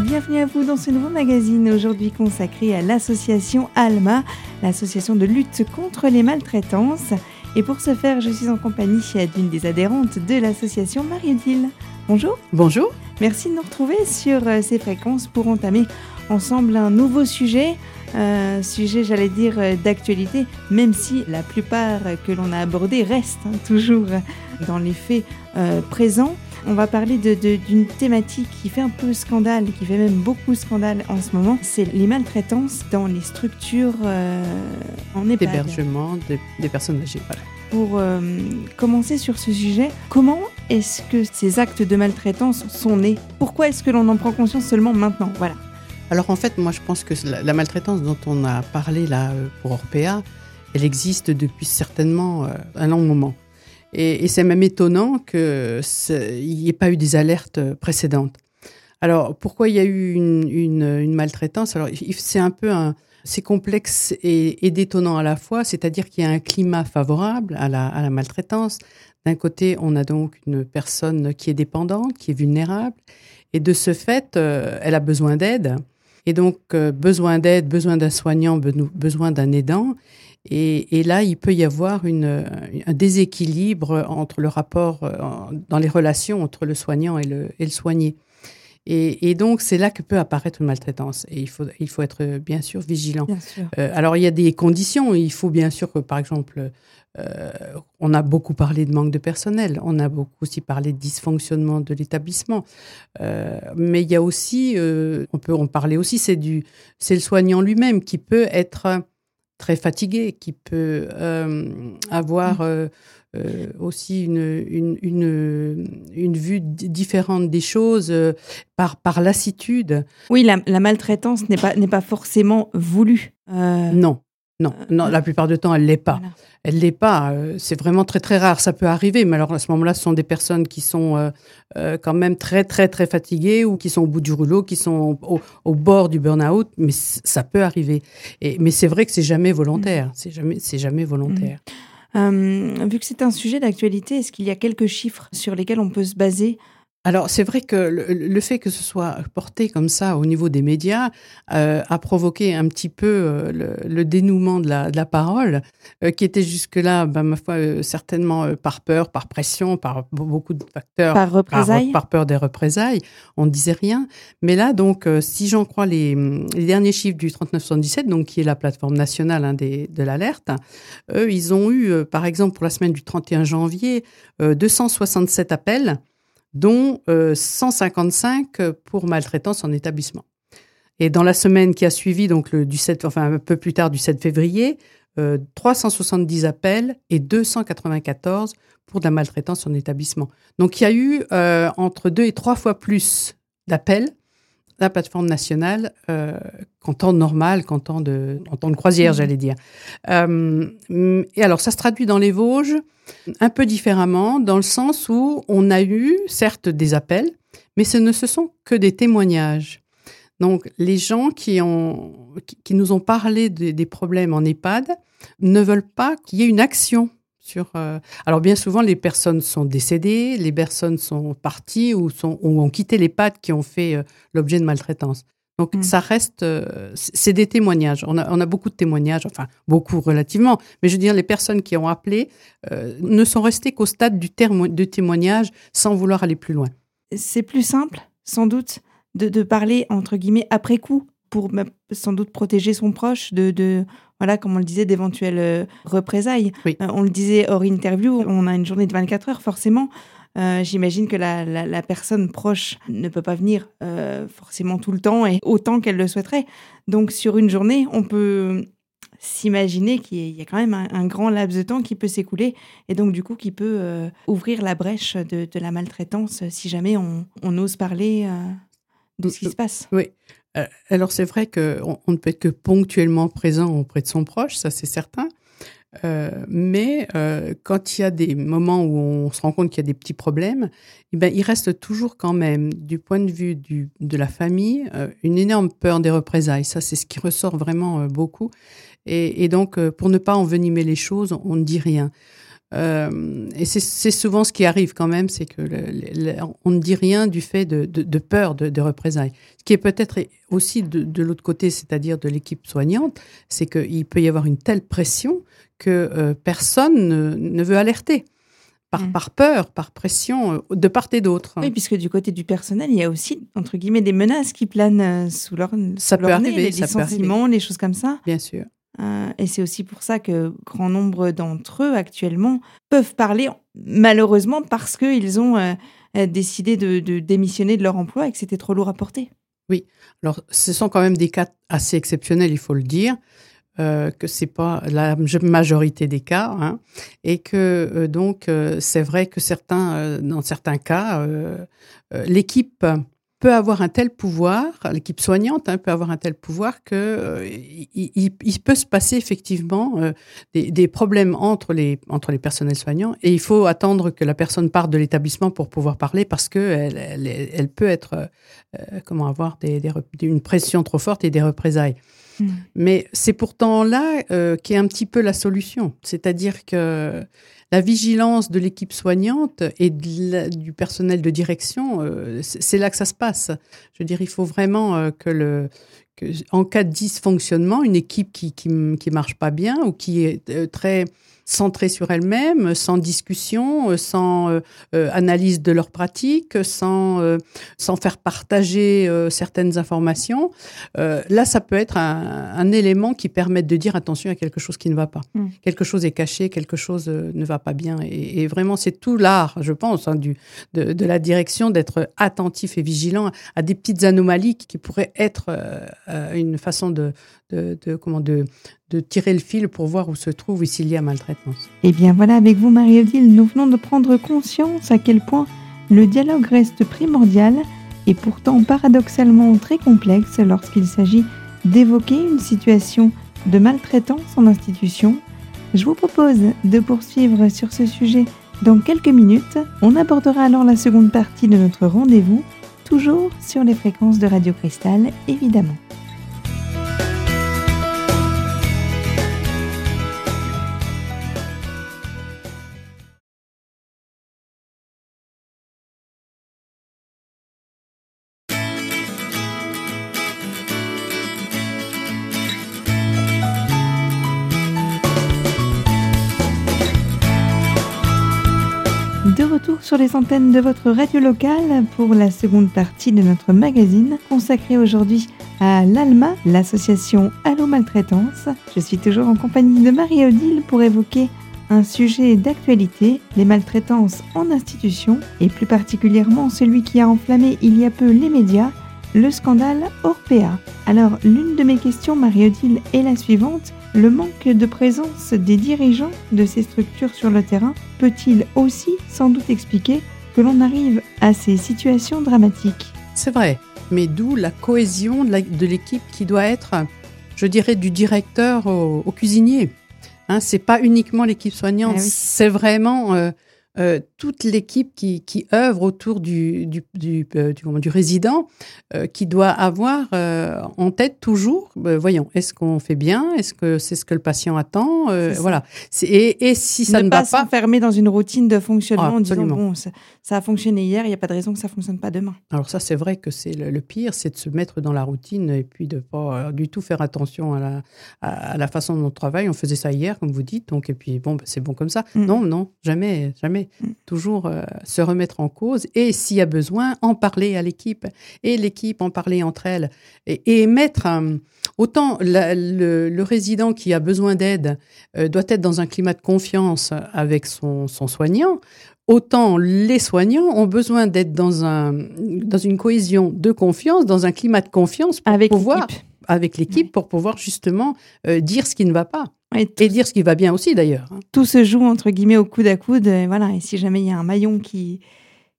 Bienvenue à vous dans ce nouveau magazine aujourd'hui consacré à l'association ALMA, l'association de lutte contre les maltraitances. Et pour ce faire, je suis en compagnie d'une des adhérentes de l'association, Marie-Odile. Bonjour. Bonjour. Merci de nous retrouver sur euh, ces fréquences pour entamer ensemble un nouveau sujet. Un sujet, j'allais dire, euh, d'actualité, même si la plupart que l'on a abordés restent hein, toujours dans les faits euh, présents. On va parler d'une thématique qui fait un peu scandale, qui fait même beaucoup scandale en ce moment, c'est les maltraitances dans les structures en EHPAD. D'hébergement des, personnes âgées. Pour commencer sur ce sujet, comment est-ce que ces actes de maltraitance sont nés? Pourquoi est-ce que l'on en prend conscience seulement maintenant? Voilà. Alors en fait, moi je pense que la, maltraitance dont on a parlé là euh, pour Orpea, elle existe depuis certainement euh, un long moment. Et, c'est même étonnant qu'il n'y ait pas eu des alertes euh, précédentes. Alors pourquoi il y a eu une, maltraitance? Alors c'est un peu c'est complexe et, détonnant à la fois, c'est-à-dire qu'il y a un climat favorable à la, maltraitance. D'un côté, on a donc une personne qui est dépendante, qui est vulnérable, et de ce fait, elle a besoin d'aide. Et donc, euh, besoin d'aide, besoin d'un soignant, besoin d'un aidant. Et, là, il peut y avoir une, un déséquilibre entre le rapport, euh, dans les relations entre le soignant et le, et le soigné. Et, donc, c'est là que peut apparaître une maltraitance. Et il faut, il faut être bien sûr vigilant. Euh, alors, il y a des conditions. Il faut bien sûr que, par exemple, euh, on a beaucoup parlé de manque de personnel, on a beaucoup aussi parlé de dysfonctionnement de l'établissement, euh, mais il y a aussi, euh, on peut en parler aussi, c'est du, c'est le soignant lui-même qui peut être très fatigué, qui peut avoir mmh. aussi une, une, vue différente des choses par, par lassitude. Oui, la, la maltraitance n'est pas, n'est pas forcément voulue. Non, non, non, la plupart du temps, elle l'est pas. Elle l'est pas. Euh, c'est vraiment très très rare. Ça peut arriver, mais alors à ce moment-là, ce sont des personnes qui sont euh, euh, quand même très très très fatiguées ou qui sont au bout du rouleau, qui sont au, bord du burn-out. Mais ça peut arriver. Et, mais c'est vrai que c'est jamais volontaire. C'est jamais c'est jamais volontaire. Mmh. vu que c'est un sujet d'actualité, est-ce qu'il y a quelques chiffres sur lesquels on peut se baser alors c'est vrai que le, fait que ce soit porté comme ça au niveau des médias euh, a provoqué un petit peu euh, le, dénouement de la, de la parole, euh, qui était jusque-là, ben, ma foi, certainement par peur, par pression, par beaucoup de facteurs, par représailles, par, peur des représailles. On ne disait rien. Mais là, donc, si j'en crois les, les, derniers chiffres du 3917, donc qui est la plateforme nationale hein, des, de l'alerte, eux, ils ont eu, par exemple, pour la semaine du 31 janvier, 267 appels dont 155 euh, pour maltraitance en établissement. Et dans la semaine qui a suivi, donc du 7, enfin un peu plus tard du 7 février, 370 euh, appels et 294 pour de la maltraitance en établissement. Donc il y a eu euh, entre deux et trois fois plus d'appels la plateforme nationale euh, qu'en temps normal, qu'en temps de, en temps de croisière, mmh. j'allais dire. Euh, et alors, ça se traduit dans les Vosges un peu différemment, dans le sens où on a eu, certes, des appels, mais ce ne se sont que des témoignages. Donc, les gens qui, ont, qui, nous ont parlé des problèmes en EHPAD ne veulent pas qu'il y ait une action sur, euh, Alors bien souvent, les personnes sont décédées, les personnes sont parties ou, sont, ou ont quitté les pattes qui ont fait euh, l'objet de maltraitance. Donc mm. ça reste, euh, c'est des témoignages. On a, on a, beaucoup de témoignages, enfin beaucoup relativement, mais je veux dire, les personnes qui ont appelé ne sont restées qu'au stade du terme de témoignage sans vouloir aller plus loin. C'est plus simple, sans doute, de, de, parler entre guillemets après coup pour sans doute protéger son proche de, de voilà, comme on le disait, d'éventuelles euh, représailles. Euh, on le disait hors interview, on a une journée de 24 heures, forcément. Euh, j'imagine que la, personne proche ne peut pas venir forcément tout le temps et autant qu'elle le souhaiterait. Donc sur une journée, on peut s'imaginer qu'il y a quand même un, grand laps de temps qui peut s'écouler et donc du coup qui peut ouvrir la brèche de, la maltraitance si jamais on, on ose parler de ce qui se passe. Oui. Euh, alors c'est vrai qu'on on ne peut être que ponctuellement présent auprès de son proche, ça c'est certain. Euh, mais euh, quand il y a des moments où on se rend compte qu'il y a des petits problèmes, eh ben, il reste toujours quand même, du point de vue de la famille, une énorme peur des représailles. Ça, c'est ce qui ressort vraiment beaucoup. Et donc, pour ne pas envenimer les choses, on ne dit rien. Euh, et c'est souvent ce qui arrive quand même, c'est que on ne dit rien du fait de, de, peur de, de, représailles. Ce qui est peut-être aussi de, l'autre côté, c'est-à-dire de l'équipe soignante, c'est qu'il peut y avoir une telle pression que euh, personne ne, ne, veut alerter. Par, mm. par, peur, par pression, euh, de part et d'autre. Oui, puisque du côté du personnel, il y a aussi, entre guillemets, des menaces qui planent sous leur, ça peut arriver, les, ça licenciements, les choses comme ça. Bien sûr. Euh, et c'est aussi pour ça que grand nombre d'entre eux actuellement peuvent parler, malheureusement, parce qu'ils ont euh, euh, décidé de, démissionner de leur emploi et que c'était trop lourd à porter. Oui, alors ce sont quand même des cas assez exceptionnels, il faut le dire. Euh, que c'est pas la majorité des cas, hein, et que donc c'est vrai que certains, dans certains cas, l'équipe peut avoir un tel pouvoir, l'équipe soignante hein, peut avoir un tel pouvoir que euh, il, peut se passer effectivement euh, des, problèmes entre les entre les personnels soignants et il faut attendre que la personne parte de l'établissement pour pouvoir parler parce que elle, elle, peut être euh, comment avoir des, une pression trop forte et des représailles. Hmm. Mais c'est pourtant là qui est un petit peu la solution, c'est-à-dire que la vigilance de l'équipe soignante et du personnel de direction, euh, c'est là que ça se passe. Je veux dire, il faut vraiment euh, que le en cas de dysfonctionnement, une équipe qui qui, qui marche pas bien ou qui est euh, très centrée sur elle-même, sans discussion, euh, sans euh, euh, analyse de leurs pratiques, sans, sans faire partager certaines informations. là, ça peut être un, élément qui permette de dire attention à quelque chose qui ne va pas. Mm. Quelque chose est caché, quelque chose ne va pas bien. Et, vraiment, c'est tout l'art, je pense, hein, du, de, de, la direction d'être attentif et vigilant à des petites anomalies qui pourraient être une façon de, de, comment, de, de tirer le fil pour voir où se trouve et s'il y a maltraitance. Et eh bien voilà, avec vous Marie-Odile, nous venons de prendre conscience à quel point le dialogue reste primordial et pourtant paradoxalement très complexe lorsqu'il s'agit d'évoquer une situation de maltraitance en institution. Je vous propose de poursuivre sur ce sujet dans quelques minutes. On abordera alors la seconde partie de notre rendez-vous, toujours sur les fréquences de Radio Cristal, évidemment. Sur les antennes de votre radio locale pour la seconde partie de notre magazine consacré aujourd'hui à l'ALMA, l'association Allo Maltraitance. Je suis toujours en compagnie de Marie-Odile pour évoquer un sujet d'actualité, les maltraitances en institution et plus particulièrement celui qui a enflammé il y a peu les médias, le scandale Orpea. Alors l'une de mes questions Marie-Odile est la suivante. Le manque de présence des dirigeants de ces structures sur le terrain peut-il aussi sans doute expliquer que l'on arrive à ces situations dramatiques? C'est vrai, mais d'où la cohésion de l'équipe qui doit être, je dirais, du directeur au, cuisinier. Hein, c'est pas uniquement l'équipe soignante, ah c'est vraiment euh, euh, toute l'équipe qui, qui œuvre autour du, du, du, euh, du, résident, euh, qui doit avoir en tête toujours, voyons, est-ce qu'on fait bien? Est-ce que c'est ce que le patient attend? Voilà. Et, et, si ça ne, va pas s'enfermer dans une routine de fonctionnement en disant bon, ça, a fonctionné hier, il n'y a pas de raison que ça fonctionne pas demain. Alors ça, c'est vrai que c'est le, pire, c'est de se mettre dans la routine et puis de pas du tout faire attention à la, à, la façon dont on travaille. On faisait ça hier, comme vous dites, donc et puis bon, ben, c'est bon comme ça. Mm. Non, non, jamais, jamais. Toujours euh, se remettre en cause et s'il y a besoin, en parler à l'équipe et l'équipe en parler entre elles et, mettre euh, autant le, résident qui a besoin d'aide euh, doit être dans un climat de confiance avec son, soignant. Autant les soignants ont besoin d'être dans, un, dans une cohésion de confiance, dans un climat de confiance pour avec pouvoir, avec l'équipe pour pouvoir justement dire ce qui ne va pas. Et, dire ce qui va bien aussi d'ailleurs. Tout se joue entre guillemets au coude à coude. Et voilà. Et si jamais il y a un maillon qui,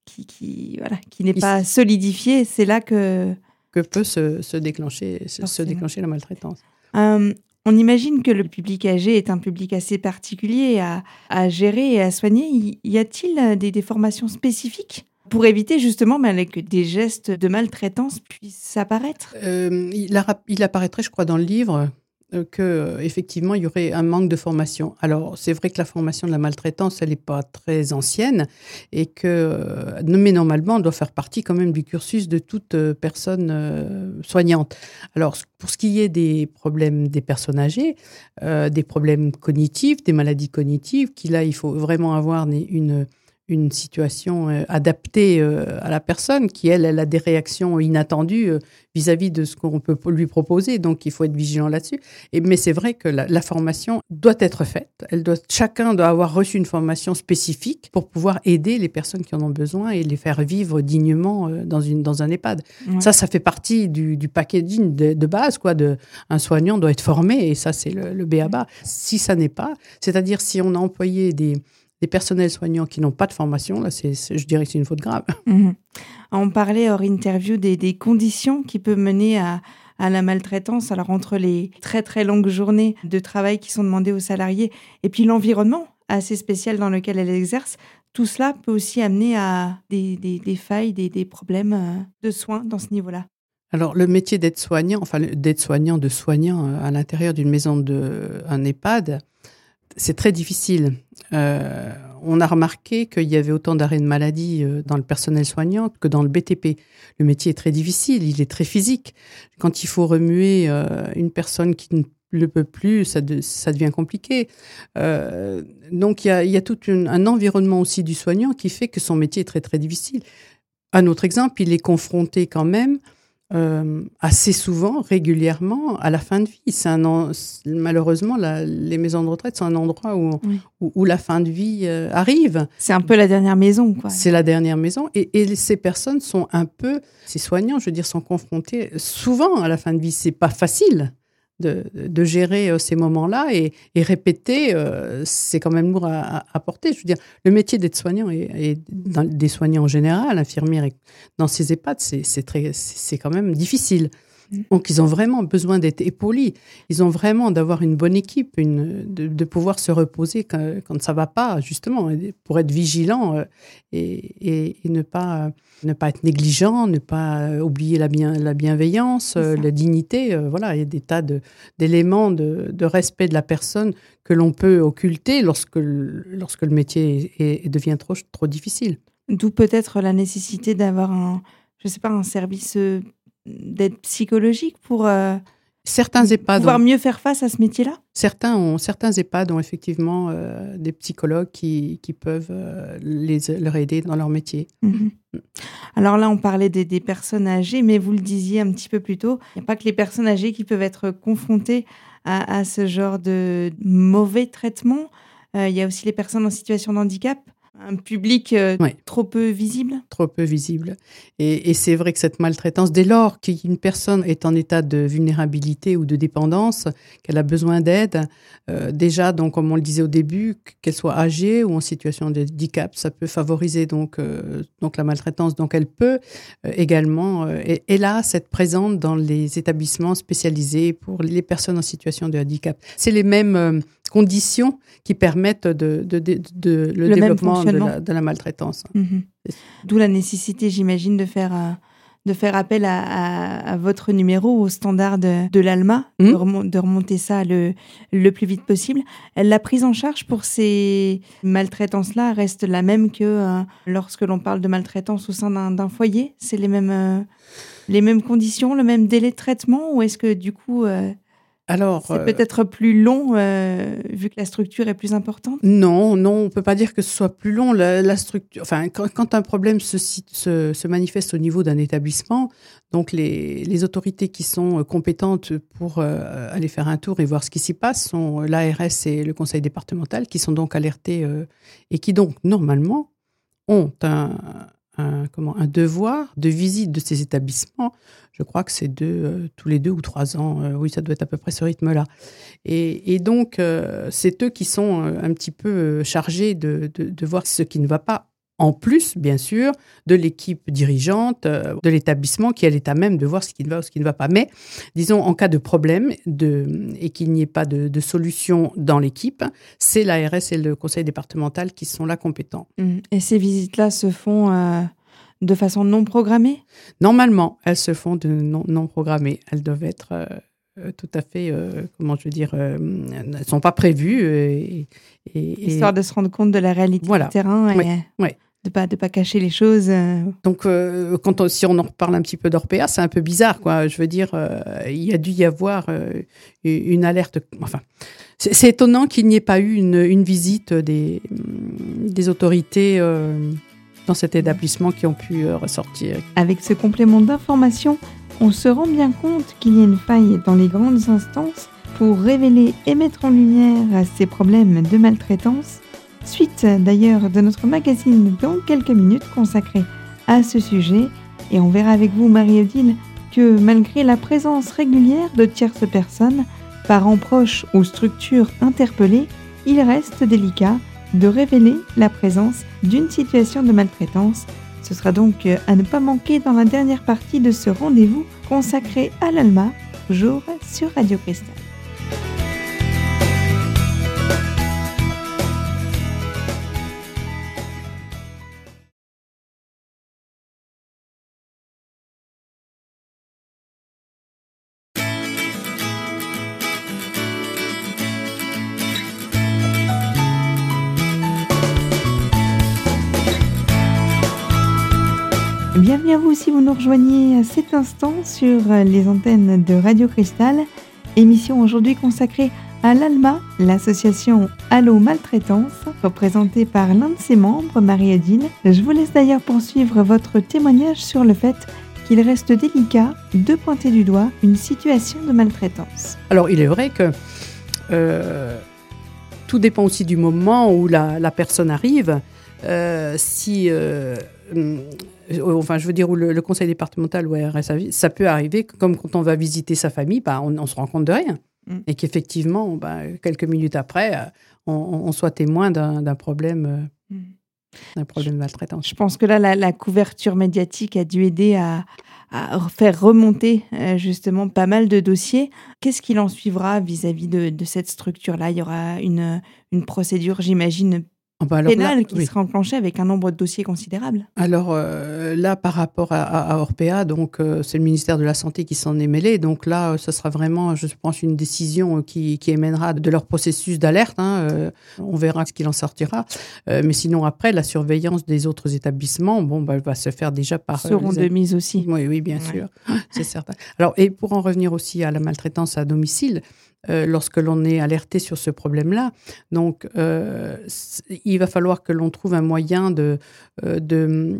qui, qui voilà, qui n'est pas solidifié, c'est là que que peut se, se déclencher, se, déclencher la maltraitance. Euh, on imagine que le public âgé est un public assez particulier à, à gérer et à soigner. Y a-t-il des, des, formations spécifiques pour éviter justement ben, que des gestes de maltraitance puissent apparaître? Euh, il, il apparaîtrait, je crois, dans le livre que effectivement il y aurait un manque de formation. Alors c'est vrai que la formation de la maltraitance elle n'est pas très ancienne et que mais normalement on doit faire partie quand même du cursus de toute personne soignante. Alors pour ce qui est des problèmes des personnes âgées, des problèmes cognitifs, des maladies cognitives, qui là il faut vraiment avoir une situation euh, adaptée euh, à la personne qui, elle, elle a des réactions inattendues euh, vis-à-vis de ce qu'on peut lui proposer. Donc, il faut être vigilant là-dessus. Et, mais c'est vrai que la, formation doit être faite. Elle doit, chacun doit avoir reçu une formation spécifique pour pouvoir aider les personnes qui en ont besoin et les faire vivre dignement dans, une, dans un EHPAD. Ça, ça fait partie du, du packaging de, base. Quoi, de, un soignant doit être formé et ça, c'est le, le BABA. Si ça n'est pas, c'est-à-dire si on a employé des des personnels soignants qui n'ont pas de formation, là, c'est, je dirais que c'est une faute grave. Mhm. On parlait hors interview des, conditions qui peuvent mener à, la maltraitance. Alors, entre les très très longues journées de travail qui sont demandées aux salariés et puis l'environnement assez spécial dans lequel elles exercent, tout cela peut aussi amener à des, failles, des, problèmes euh, de soins dans ce niveau-là. Alors, le métier d'aide-soignant, enfin, d'aide-soignant, de soignant euh, à l'intérieur d'une maison de, un EHPAD, c'est très difficile. Euh, on a remarqué qu'il y avait autant d'arrêts de maladie euh, dans le personnel soignant que dans le BTP. Le métier est très difficile, il est très physique. Quand il faut remuer euh, une personne qui ne le peut plus, ça, devient compliqué. donc il y a, tout un environnement aussi du soignant qui fait que son métier est très très difficile. Un autre exemple, il est confronté quand même euh, assez souvent, régulièrement, à la fin de vie. C'est un malheureusement, les maisons de retraite sont un endroit où, où, la fin de vie euh, arrive. C'est un peu la dernière maison, quoi. C'est la dernière maison, et, et, ces personnes sont un peu, ces soignants, je veux dire, sont confrontés souvent à la fin de vie. C'est pas facile de, gérer euh, ces moments-là et, répéter, euh, c'est quand même lourd à, porter. Je veux dire, le métier d'aide-soignant et, des soignants en général, infirmières, dans ces EHPAD, c'est quand même difficile. Donc, ils ont vraiment besoin d'être épaulés. Ils ont vraiment d'avoir une bonne équipe, une, de, pouvoir se reposer quand, quand ça va pas, justement, pour être vigilant euh, et, et, ne, pas, ne pas être négligent, ne pas oublier la, bien, la bienveillance, euh, la dignité. Euh, voilà, il y a des tas d'éléments de, de, respect de la personne que l'on peut occulter lorsque, lorsque le métier est, devient trop, trop difficile. D'où peut-être la nécessité d'avoir un, je sais pas, un service d'aide psychologique pour euh, certains EHPAD pouvoir mieux faire face à ce métier-là? Certains ont certains EHPAD ont effectivement euh, des psychologues qui, qui peuvent euh, les, leur aider dans leur métier. Mhm. Alors là, on parlait des, des, personnes âgées, mais vous le disiez un petit peu plus tôt, il n'y a pas que les personnes âgées qui peuvent être confrontées à, à ce genre de mauvais traitement. il y a aussi les personnes en situation de handicap un public euh, trop peu visible? Trop peu visible. Et, c'est vrai que cette maltraitance, dès lors qu'une personne est en état de vulnérabilité ou de dépendance, qu'elle a besoin d'aide, euh, déjà, donc, comme on le disait au début, qu'elle soit âgée ou en situation de handicap, ça peut favoriser donc, euh, donc la maltraitance. Donc elle peut également, et, là, être présente dans les établissements spécialisés pour les personnes en situation de handicap. C'est les mêmes conditions qui permettent de, de, le, développement de la, maltraitance. Mhm. D'où la nécessité, j'imagine, de faire, euh, de faire appel à, votre numéro, au standard de, l'ALMA, mhm. de, remonter ça le, le plus vite possible. La prise en charge pour ces maltraitances-là reste la même que euh, lorsque l'on parle de maltraitance au sein d'un foyer C'est les mêmes, euh, les mêmes conditions, le même délai de traitement Ou est-ce que du coup alors, c'est euh, peut-être plus long euh, vu que la structure est plus importante? Non, non, on peut pas dire que ce soit plus long. La, structure, enfin, quand, un problème se, se, se, manifeste au niveau d'un établissement, donc les, les, autorités qui sont euh, compétentes pour aller faire un tour et voir ce qui s'y passe sont l'ARS et le conseil départemental, qui sont donc alertés et qui donc normalement ont un, un, comment, un devoir de visite de ces établissements. Je crois que c'est euh, tous les deux ou trois ans. Euh, oui, ça doit être à peu près ce rythme-là. Et, et, donc, euh, c'est eux qui sont un petit peu chargés de, de, voir ce qui ne va pas en plus, bien sûr, de l'équipe dirigeante, euh, de l'établissement qui est à même de voir ce qui ne va ou ce qui ne va pas. Mais, disons, en cas de problème de, et qu'il n'y ait pas de, solution dans l'équipe, c'est l'ARS et le conseil départemental qui sont là compétents. Mmh. Et ces visites-là se font euh, de façon non programmée? Normalement, elles se font de non, non programmées. Elles doivent être... Euh, tout à fait, comment je veux dire, ne sont pas prévues. Et, Histoire de se rendre compte de la réalité du terrain et de pas de pas cacher les choses. Donc, quand si on en reparle un petit peu d'Orpea, c'est un peu bizarre, quoi. Je veux dire, il y a dû y avoir une alerte. Enfin, c'est étonnant qu'il n'y ait pas eu une, une visite des, des autorités dans cet établissement qui ont pu euh, ressortir. Avec ce complément d'information, on se rend bien compte qu'il y a une faille dans les grandes instances pour révéler et mettre en lumière ces problèmes de maltraitance. Suite d'ailleurs de notre magazine dans quelques minutes consacré à ce sujet. Et on verra avec vous, Marie-Odile, que malgré la présence régulière de tierces personnes, parents proches ou structures interpellées, il reste délicat de révéler la présence d'une situation de maltraitance. Ce sera donc euh, à ne pas manquer dans la dernière partie de ce rendez-vous consacré à l'ALMA, toujours sur Radio Cristal. Bienvenue à vous si vous nous rejoignez à cet instant sur les antennes de Radio Cristal. Émission aujourd'hui consacrée à l'ALMA, l'association Allo Maltraitance, représentée par l'un de ses membres, Marie-Adine. Je vous laisse d'ailleurs poursuivre votre témoignage sur le fait qu'il reste délicat de pointer du doigt une situation de maltraitance. Alors il est vrai que euh, tout dépend aussi du moment où la, personne arrive. Euh, si euh, euh, enfin, je veux dire, où le, conseil départemental ou RSA, ça peut arriver, comme quand on va visiter sa famille, bah, on, se rend compte de rien. Mm. Et qu'effectivement, bah, quelques minutes après, euh, on, soit témoin d'un problème. Euh, mm. d'un problème de maltraitance. Je pense que là, la, couverture médiatique a dû aider à, faire remonter justement pas mal de dossiers. Qu'est-ce qu'il en suivra vis-à-vis de, cette structure-là? Il y aura une, une procédure, j'imagine, ah bah pénal qui sera enclenché avec un nombre de dossiers considérable. Alors euh, là, par rapport à, Orpea, donc euh, c'est le ministère de la Santé qui s'en est mêlé. Donc là, ce sera vraiment, je pense, une décision qui, qui émènera de leur processus d'alerte. Hein, euh, on verra ce qu'il en sortira. mais sinon, après, la surveillance des autres établissements, bon, bah, va se faire déjà par. Seront de mise aussi. Oui, oui, bien sûr, c'est certain. Alors, et pour en revenir aussi à la maltraitance à domicile, euh, lorsque l'on est alerté sur ce problème-là. Donc, euh, il va falloir que l'on trouve un moyen de, euh, de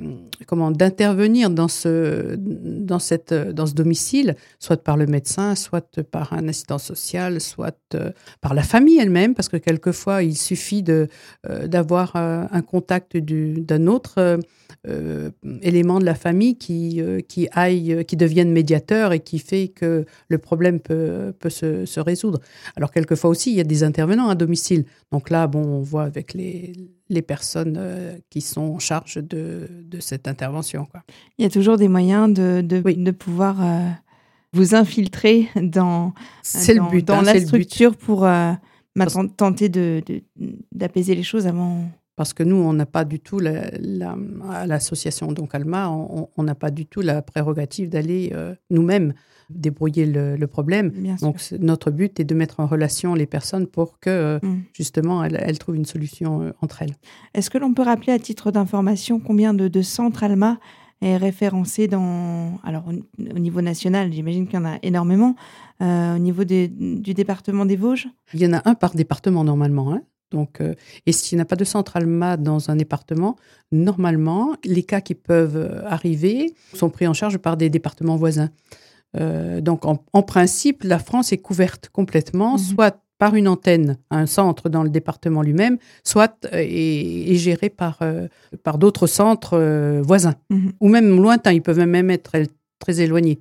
comment d'intervenir dans ce dans cette dans ce domicile, soit par le médecin, soit par un assistant social, soit par la famille elle-même, parce que quelquefois il suffit de d'avoir un contact d'un autre euh, élément de la famille qui, euh, qui, aille, qui devienne médiateur et qui fait que le problème peut, peut se, se, résoudre. Alors, quelquefois aussi, il y a des intervenants à domicile. Donc là, bon, on voit avec les, les personnes euh, qui sont en charge de, de cette intervention. Quoi. Il y a toujours des moyens de, de, de pouvoir vous infiltrer dans, dans, but, dans hein, la structure pour tenter d'apaiser les choses avant parce que nous, on n'a pas du tout, l'association donc Alma, on n'a pas du tout la prérogative d'aller euh, nous-mêmes débrouiller le, problème. donc notre but est de mettre en relation les personnes pour que euh, mm. justement elles, trouvent une solution euh, entre elles. Est-ce que l'on peut rappeler à titre d'information combien de, centres Alma est référencé dans, alors au, niveau national, j'imagine qu'il y en a énormément, au niveau du département des Vosges? Il y en a un par département normalement. Hein donc, euh, et s'il n'y a pas de centre ALMA dans un département, normalement, les cas qui peuvent euh, arriver sont pris en charge par des départements voisins. Euh, donc, en, principe, la France est couverte complètement, mhm. soit par une antenne, un centre dans le département lui-même, soit est, géré par, par d'autres centres voisins, mhm. ou même lointains. Ils peuvent même être très éloignés.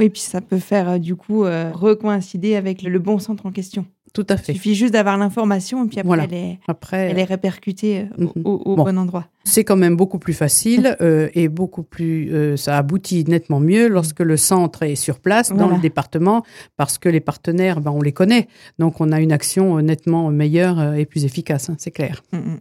Oui, puis ça peut faire du coup recoïncider avec le bon centre en question. Tout à fait. Il suffit juste d'avoir l'information et puis après, elle, est, après elle est répercutée euh, au, mhm. bon. endroit. C'est quand même beaucoup plus facile euh, et beaucoup plus. Euh, ça aboutit nettement mieux lorsque le centre est sur place dans le département parce que les partenaires, ben, on les connaît. Donc on a une action nettement meilleure et plus efficace, hein, c'est clair. Mm, mm.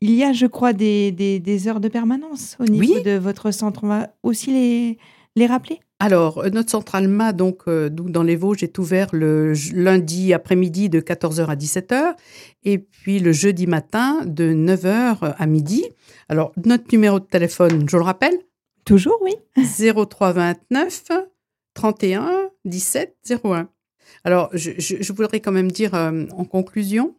Il y a, je crois, des, des, des, heures de permanence au niveau de votre centre. On va aussi les, les rappeler? Alors, euh, notre centrale MA, donc, euh, dans les Vosges, est ouvert le lundi après-midi de 14h à 17h et puis le jeudi matin de 9h à midi. Alors, notre numéro de téléphone, je le rappelle? Toujours, oui. 0329 31 17 01. Alors, je, voudrais quand même dire euh, en conclusion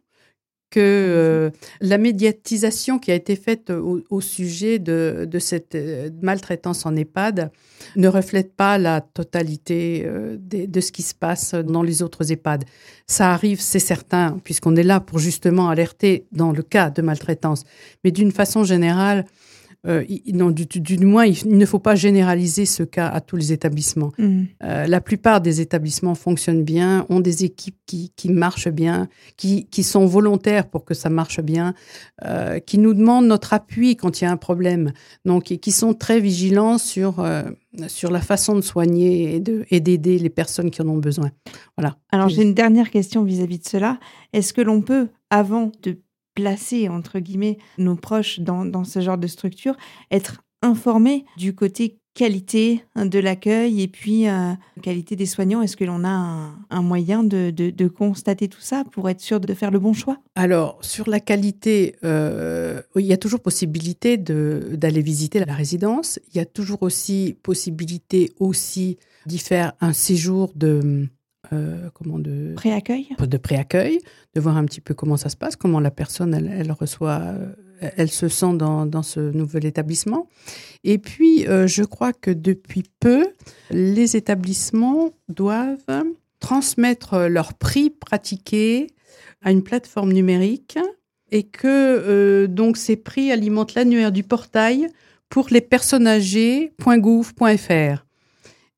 que euh, la médiatisation qui a été faite au, sujet de, cette euh, maltraitance en EHPAD ne reflète pas la totalité euh, de, ce qui se passe dans les autres EHPAD. Ça arrive, c'est certain, puisqu'on est là pour justement alerter dans le cas de maltraitance. Mais d'une façon générale, euh, non, du, moins, il, ne faut pas généraliser ce cas à tous les établissements. Mm. Euh, la plupart des établissements fonctionnent bien, ont des équipes qui, marchent bien, qui, sont volontaires pour que ça marche bien, euh, qui nous demandent notre appui quand il y a un problème, donc et qui sont très vigilants sur sur la façon de soigner et d'aider les personnes qui en ont besoin. Voilà. Alors j'ai une dernière question vis à -vis de cela. Est-ce que l'on peut, avant de placer, entre guillemets, nos proches dans, ce genre de structure, être informés du côté qualité de l'accueil et puis euh, qualité des soignants Est-ce que l'on a un, moyen de, constater tout ça pour être sûr de faire le bon choix? Alors, sur la qualité, euh, il y a toujours possibilité d'aller visiter la résidence. Il y a toujours aussi possibilité aussi d'y faire un séjour de euh, comment de préaccueil. De préaccueil de voir un petit peu comment ça se passe comment la personne elle, reçoit euh, elle se sent dans, ce nouvel établissement. Et puis euh, je crois que depuis peu les établissements doivent transmettre leurs prix pratiqués à une plateforme numérique et que donc ces prix alimentent l'annuaire du portail pour les personnes âgées.gouv.fr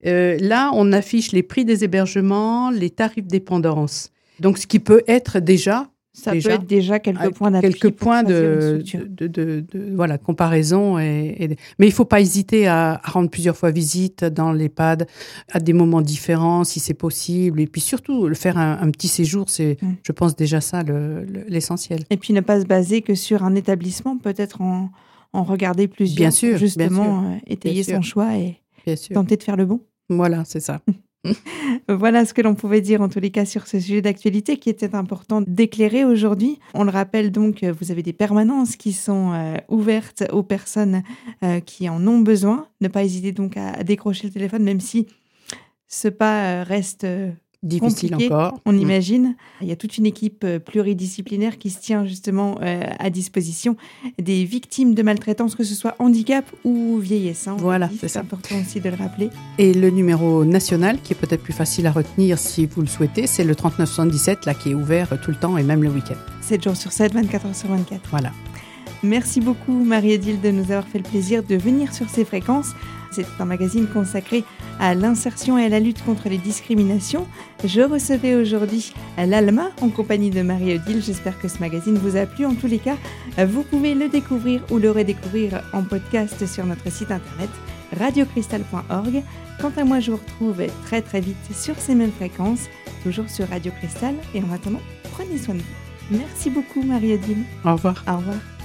euh, là, on affiche les prix des hébergements, les tarifs dépendance. Donc, ce qui peut être déjà ça peut être déjà quelques points d'appui. Quelques points de, de, voilà, comparaison. Et, Mais il ne faut pas hésiter à, rendre plusieurs fois visite dans l'EHPAD à des moments différents, si c'est possible. Et puis surtout, le faire un, petit séjour, c'est, mm. je pense, déjà ça l'essentiel. et puis ne pas se baser que sur un établissement, peut-être en, en regarder plusieurs. Bien sûr. Justement, euh, étayer son choix et tenter de faire le bon. Voilà, c'est ça. voilà ce que l'on pouvait dire en tous les cas sur ce sujet d'actualité qui était important d'éclairer aujourd'hui. On le rappelle donc, vous avez des permanences qui sont euh, ouvertes aux personnes euh, qui en ont besoin. Ne pas hésiter donc à, décrocher le téléphone, même si ce pas euh, reste difficile encore. On mm. imagine. Il y a toute une équipe euh, pluridisciplinaire qui se tient justement euh, à disposition des victimes de maltraitance, que ce soit handicap ou vieillesse. Hein, voilà, c'est important aussi de le rappeler. Et le numéro national, qui est peut-être plus facile à retenir si vous le souhaitez, c'est le 3977, là, qui est ouvert tout le temps et même le week-end. 7 jours sur 7, 24 heures sur 24. Voilà. Merci beaucoup Marie-Odile de nous avoir fait le plaisir de venir sur ces fréquences. C'est un magazine consacré à l'insertion et à la lutte contre les discriminations. Je recevais aujourd'hui l'Alma en compagnie de Marie-Odile. J'espère que ce magazine vous a plu. En tous les cas, vous pouvez le découvrir ou le redécouvrir en podcast sur notre site internet radiocristal.org. Quant à moi, je vous retrouve très très vite sur ces mêmes fréquences, toujours sur Radio Cristal. Et en attendant, prenez soin de vous. Merci beaucoup Marie-Odile. Au revoir. Au revoir.